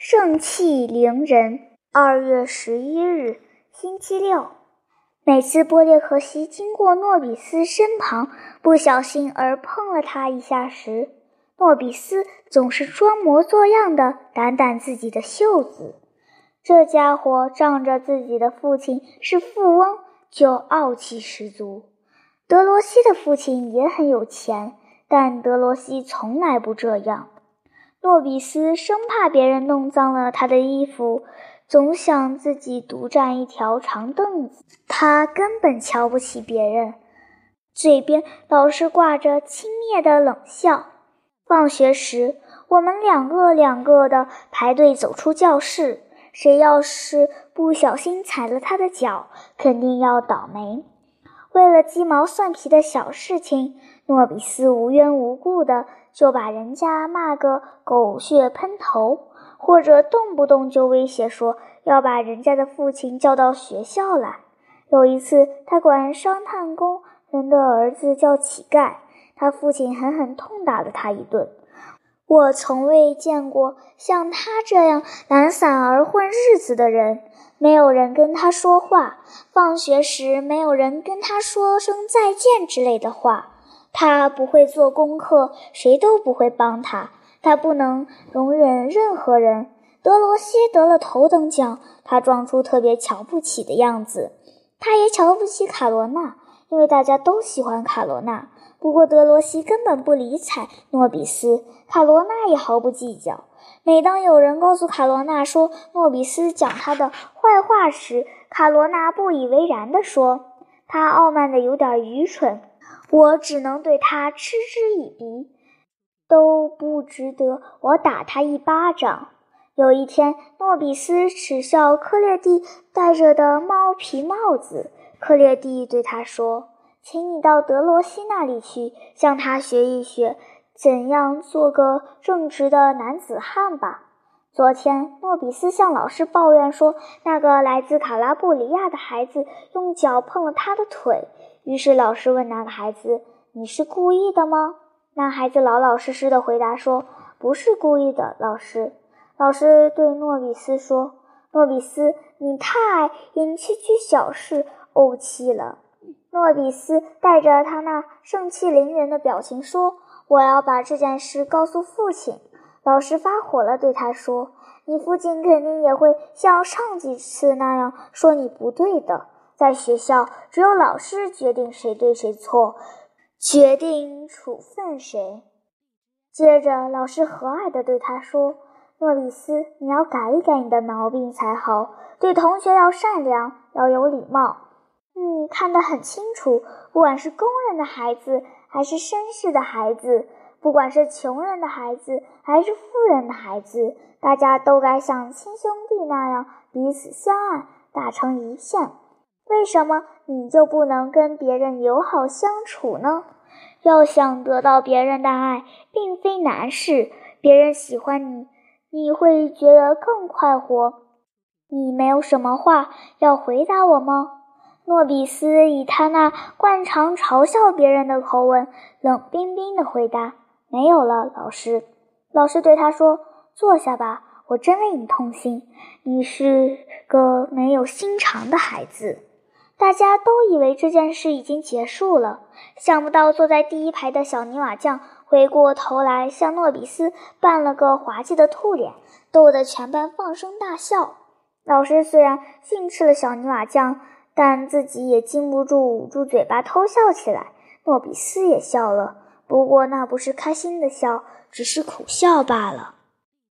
盛气凌人。二月十一日，星期六。每次波列克西经过诺比斯身旁，不小心而碰了他一下时，诺比斯总是装模作样的掸掸自己的袖子。这家伙仗着自己的父亲是富翁，就傲气十足。德罗西的父亲也很有钱，但德罗西从来不这样。诺比斯生怕别人弄脏了他的衣服，总想自己独占一条长凳子。他根本瞧不起别人，嘴边老是挂着轻蔑的冷笑。放学时，我们两个两个的排队走出教室，谁要是不小心踩了他的脚，肯定要倒霉。为了鸡毛蒜皮的小事情，诺比斯无缘无故的就把人家骂个狗血喷头，或者动不动就威胁说要把人家的父亲叫到学校来。有一次，他管商探工人的儿子叫乞丐，他父亲狠狠痛打了他一顿。我从未见过像他这样懒散而混日子的人。没有人跟他说话，放学时没有人跟他说声再见之类的话。他不会做功课，谁都不会帮他。他不能容忍任何人。德罗西得了头等奖，他装出特别瞧不起的样子。他也瞧不起卡罗娜，因为大家都喜欢卡罗娜。不过德罗西根本不理睬诺比斯，卡罗娜也毫不计较。每当有人告诉卡罗娜说诺比斯讲他的坏话时，卡罗娜不以为然地说：“他傲慢的有点愚蠢，我只能对他嗤之以鼻，都不值得我打他一巴掌。”有一天，诺比斯耻笑克列蒂戴着的猫皮帽子，克列蒂对他说：“请你到德罗西那里去，向他学一学。”怎样做个正直的男子汉吧？昨天，诺比斯向老师抱怨说，那个来自卡拉布里亚的孩子用脚碰了他的腿。于是，老师问那个孩子：“你是故意的吗？”那孩子老老实实的回答说：“不是故意的，老师。”老师对诺比斯说：“诺比斯，你太因区区小事怄气了。”诺比斯带着他那盛气凌人的表情说。我要把这件事告诉父亲。老师发火了，对他说：“你父亲肯定也会像上几次那样说你不对的。在学校，只有老师决定谁对谁错，决定处分谁。”接着，老师和蔼地对他说：“诺里斯，你要改一改你的毛病才好。对同学要善良，要有礼貌。你看得很清楚，不管是工人的孩子。”还是绅士的孩子，不管是穷人的孩子还是富人的孩子，大家都该像亲兄弟那样彼此相爱，打成一片。为什么你就不能跟别人友好相处呢？要想得到别人的爱，并非难事。别人喜欢你，你会觉得更快活。你没有什么话要回答我吗？诺比斯以他那惯常嘲笑别人的口吻，冷冰冰地回答：“没有了，老师。”老师对他说：“坐下吧，我真为你痛心。你是个没有心肠的孩子。”大家都以为这件事已经结束了，想不到坐在第一排的小泥瓦匠回过头来向诺比斯扮了个滑稽的兔脸，逗得全班放声大笑。老师虽然训斥了小泥瓦匠。但自己也禁不住捂住嘴巴偷笑起来。诺比斯也笑了，不过那不是开心的笑，只是苦笑罢了。